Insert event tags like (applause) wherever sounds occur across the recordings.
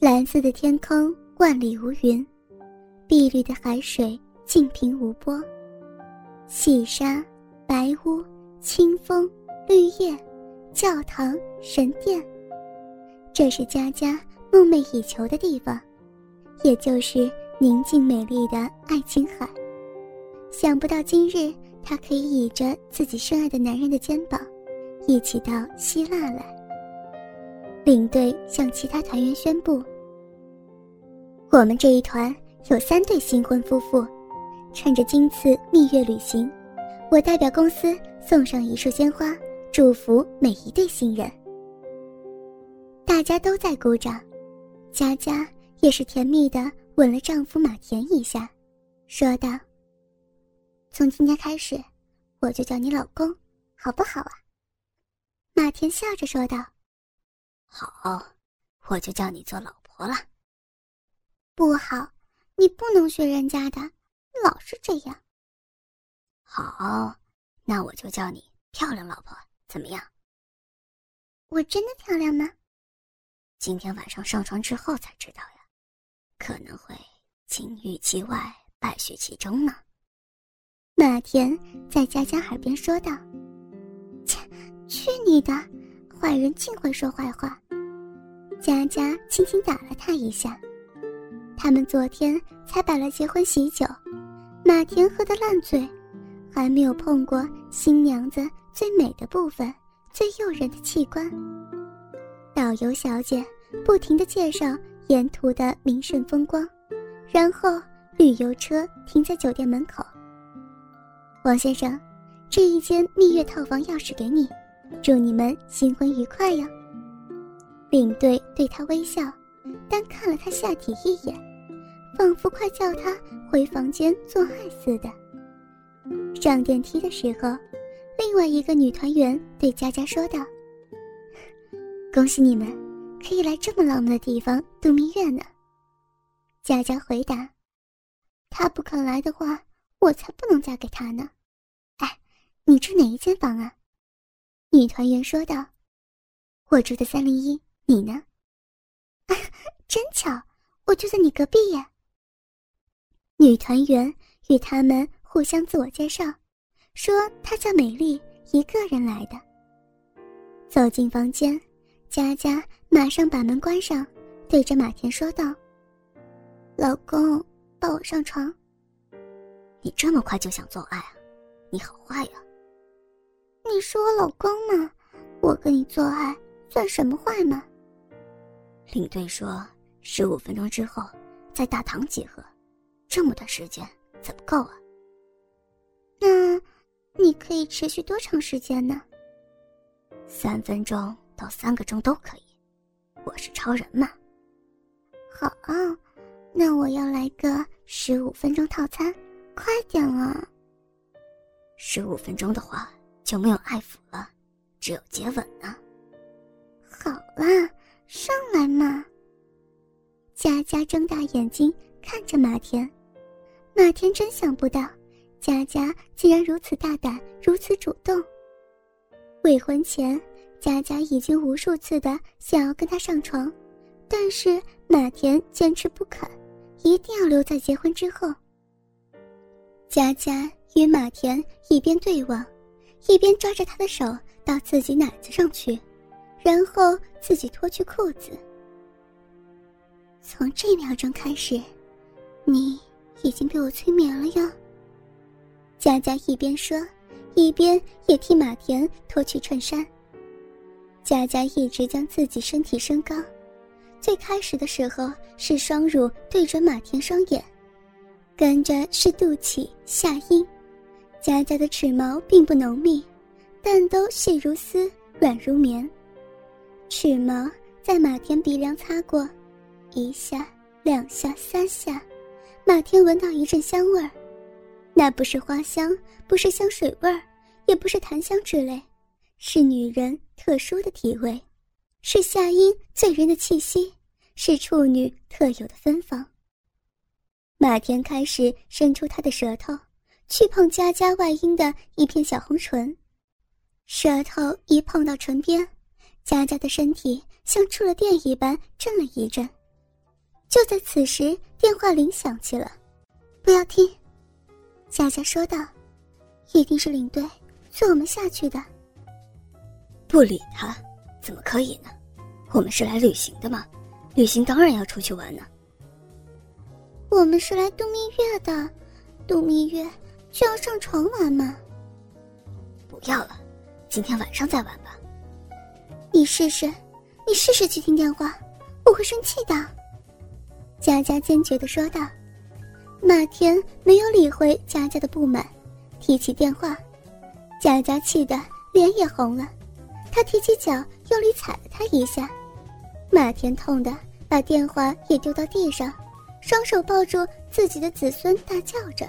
蓝色的天空万里无云，碧绿的海水静平无波。细沙、白屋、清风、绿叶、教堂、神殿，这是佳佳梦寐以求的地方，也就是宁静美丽的爱琴海。想不到今日，她可以倚着自己深爱的男人的肩膀，一起到希腊来。领队向其他团员宣布：“我们这一团有三对新婚夫妇，趁着今次蜜月旅行，我代表公司送上一束鲜花，祝福每一对新人。”大家都在鼓掌，佳佳也是甜蜜的吻了丈夫马田一下，说道：“从今天开始，我就叫你老公，好不好啊？”马田笑着说道。好，我就叫你做老婆了。不好，你不能学人家的，老是这样。好，那我就叫你漂亮老婆，怎么样？我真的漂亮吗？今天晚上上床之后才知道呀，可能会金玉其外，败絮其中呢。马田在佳佳耳边说道：“切，去你的！”坏人尽会说坏话。佳佳轻轻打了他一下。他们昨天才摆了结婚喜酒，马田喝得烂醉，还没有碰过新娘子最美的部分、最诱人的器官。导游小姐不停地介绍沿途的名胜风光，然后旅游车停在酒店门口。王先生，这一间蜜月套房钥匙给你。祝你们新婚愉快呀！领队对他微笑，但看了他下体一眼，仿佛快叫他回房间做爱似的。上电梯的时候，另外一个女团员对佳佳说道：“ (laughs) 恭喜你们，可以来这么浪漫的地方度蜜月呢。”佳佳回答：“他不肯来的话，我才不能嫁给他呢。”哎，你住哪一间房啊？女团员说道：“我住的三零一，你呢？”真巧，我就在你隔壁呀。女团员与他们互相自我介绍，说她叫美丽，一个人来的。走进房间，佳佳马上把门关上，对着马田说道：“老公，抱我上床。”你这么快就想做爱啊？你好坏呀！你是我老公吗？我跟你做爱算什么坏吗？领队说十五分钟之后在大堂集合，这么短时间怎么够啊？那你可以持续多长时间呢？三分钟到三个钟都可以，我是超人嘛。好啊，那我要来个十五分钟套餐，快点啊！十五分钟的话。就没有爱抚了，只有接吻呢。好啦，上来嘛！佳佳睁大眼睛看着马田，马田真想不到，佳佳竟然如此大胆，如此主动。未婚前，佳佳已经无数次的想要跟他上床，但是马田坚持不肯，一定要留在结婚之后。佳佳与马田一边对望。一边抓着他的手到自己奶子上去，然后自己脱去裤子。从这秒钟开始，你已经被我催眠了哟。佳佳一边说，一边也替马田脱去衬衫。佳佳一直将自己身体升高，最开始的时候是双乳对准马田双眼，跟着是肚脐、下阴。佳佳的齿毛并不浓密，但都细如丝、软如棉。齿毛在马田鼻梁擦过，一下、两下、三下，马田闻到一阵香味儿。那不是花香，不是香水味儿，也不是檀香之类，是女人特殊的体味，是夏英醉人的气息，是处女特有的芬芳。马田开始伸出他的舌头。去碰佳佳外阴的一片小红唇，舌头一碰到唇边，佳佳的身体像触了电一般震了一震，就在此时，电话铃响起了。不要听，佳佳说道：“一定是领队催我们下去的。”不理他，怎么可以呢？我们是来旅行的嘛，旅行当然要出去玩呢。我们是来度蜜月的，度蜜月就要上床玩吗？不要了，今天晚上再玩吧。你试试，你试试去听电话，我会生气的。佳佳坚决的说道。马天没有理会佳佳的不满，提起电话，佳佳气得脸也红了。他提起脚，用力踩了他一下，马天痛的把电话也丢到地上，双手抱住自己的子孙，大叫着。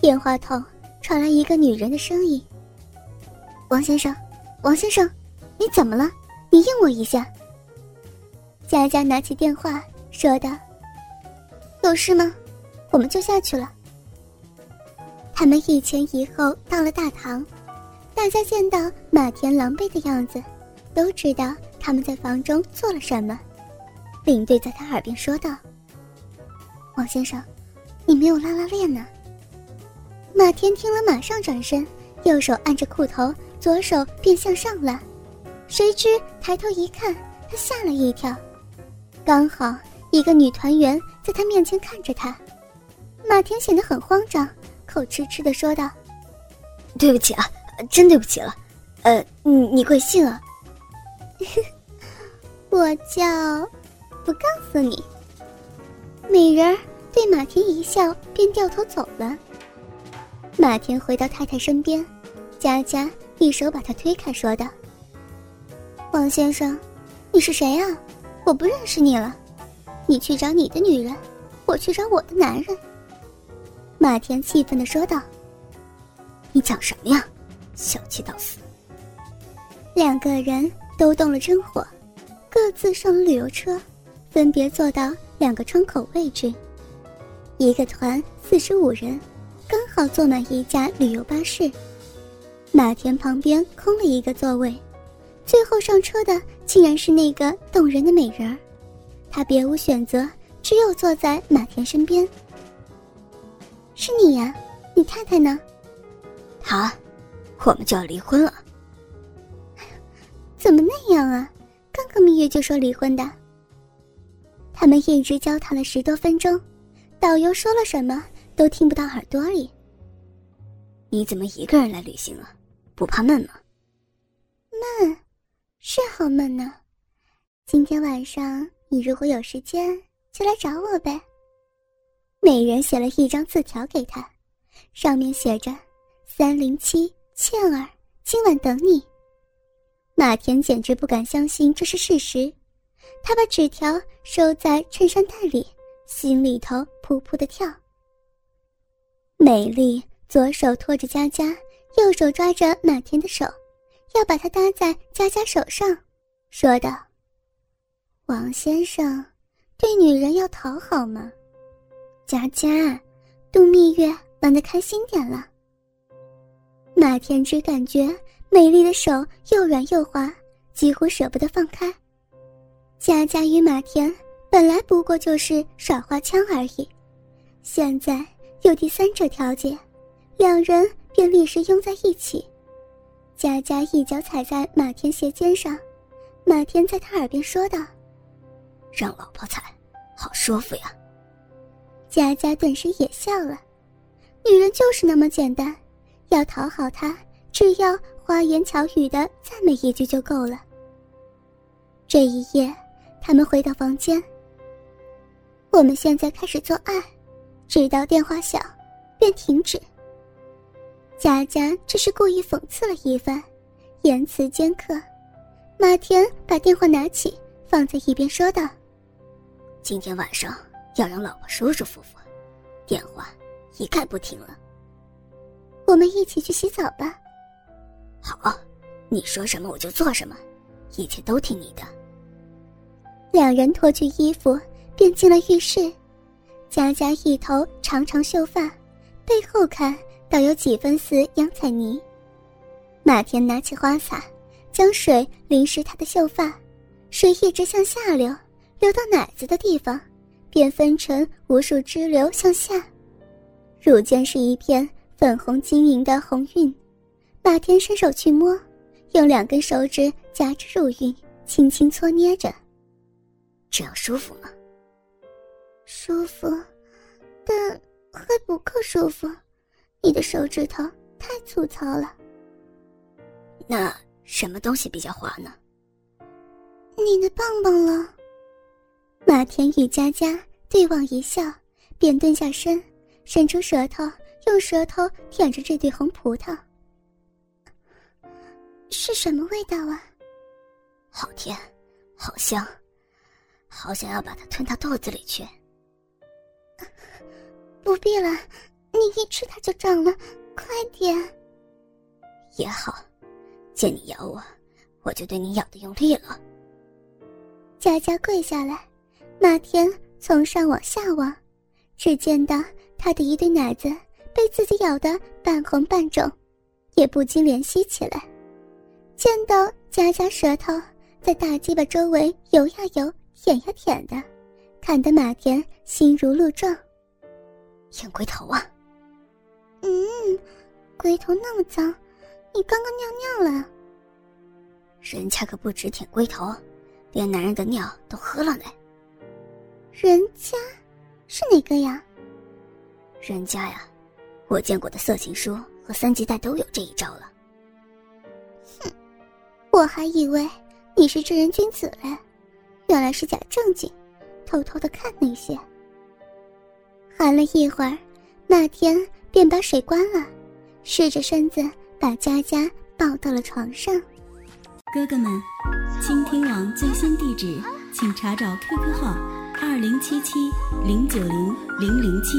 电话筒传来一个女人的声音：“王先生，王先生，你怎么了？你应我一下。”佳佳拿起电话说道：“有事吗？我们就下去了。”他们一前一后到了大堂。大家见到马田狼狈的样子，都知道他们在房中做了什么。领队在他耳边说道：“王先生，你没有拉拉链呢。”马天听了，马上转身，右手按着裤头，左手便向上拉。谁知抬头一看，他吓了一跳，刚好一个女团员在他面前看着他。马天显得很慌张，口吃吃的说道：“对不起啊。”真对不起了，呃，你你贵姓啊？(laughs) 我叫，不告诉你。美人儿对马天一笑，便掉头走了。马田回到太太身边，佳佳一手把他推开，说道：“王先生，你是谁啊？我不认识你了。你去找你的女人，我去找我的男人。”马田气愤的说道：“你讲什么呀？”小气到死！两个人都动了真火，各自上了旅游车，分别坐到两个窗口位置。一个团四十五人，好坐满一架旅游巴士。马田旁边空了一个座位，最后上车的竟然是那个动人的美人儿。他别无选择，只有坐在马田身边。是你呀？你太太呢？他。我们就要离婚了，怎么那样啊？刚刚蜜月就说离婚的。他们一直交谈了十多分钟，导游说了什么都听不到耳朵里。你怎么一个人来旅行了？不怕闷吗？闷，是好闷呢。今天晚上你如果有时间，就来找我呗。美人写了一张字条给他，上面写着“三零七”。倩儿，今晚等你。马田简直不敢相信这是事实，他把纸条收在衬衫袋里，心里头扑扑的跳。美丽左手托着佳佳，右手抓着马田的手，要把他搭在佳佳手上，说道：“王先生，对女人要讨好吗。佳佳，度蜜月玩的开心点了。”马田只感觉美丽的手又软又滑，几乎舍不得放开。佳佳与马田本来不过就是耍花枪而已，现在有第三者调解，两人便立时拥在一起。佳佳一脚踩在马田鞋尖上，马田在他耳边说道：“让老婆踩，好舒服呀。”佳佳顿时也笑了，女人就是那么简单。要讨好她，只要花言巧语的赞美一句就够了。这一夜，他们回到房间。我们现在开始做爱，直到电话响，便停止。佳佳只是故意讽刺了一番，言辞尖刻。马田把电话拿起，放在一边，说道：“今天晚上要让老婆舒舒服服，电话一概不听了。”我们一起去洗澡吧。好，你说什么我就做什么，一切都听你的。两人脱去衣服，便进了浴室。佳佳一头长长秀发，背后看倒有几分似杨采妮。马田拿起花洒，将水淋湿她的秀发，水一直向下流，流到奶子的地方，便分成无数支流向下，乳尖是一片粉红晶莹的红晕。马天伸手去摸，用两根手指夹着乳晕，轻轻搓捏着。这样舒服吗？舒服，但还不够舒服。你的手指头太粗糙了。那什么东西比较滑呢？你的棒棒了。马田与佳佳对望一笑，便蹲下身，伸出舌头，用舌头舔着这对红葡萄。是什么味道啊？好甜，好香，好想要把它吞到肚子里去。不必了，你一吃它就长了，快点。也好，见你咬我，我就对你咬的用力了。佳佳跪下来，马田从上往下望，只见到他的一对奶子被自己咬得半红半肿，也不禁怜惜起来。见到佳佳舌头在大鸡巴周围游呀游、舔呀舔的，看得马田心如鹿撞。舔龟头啊！嗯，龟头那么脏，你刚刚尿尿了？人家可不止舔龟头，连男人的尿都喝了呢。人家是哪个呀？人家呀，我见过的色情书和三级带都有这一招了。哼，我还以为你是正人君子嘞，原来是假正经，偷偷的看那些。喊了一会儿，那天便把水关了，试着身子把佳佳抱到了床上。哥哥们，倾听网最新地址，请查找 QQ 号二零七七零九零零零七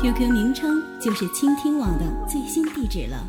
，QQ 名称就是倾听网的最新地址了。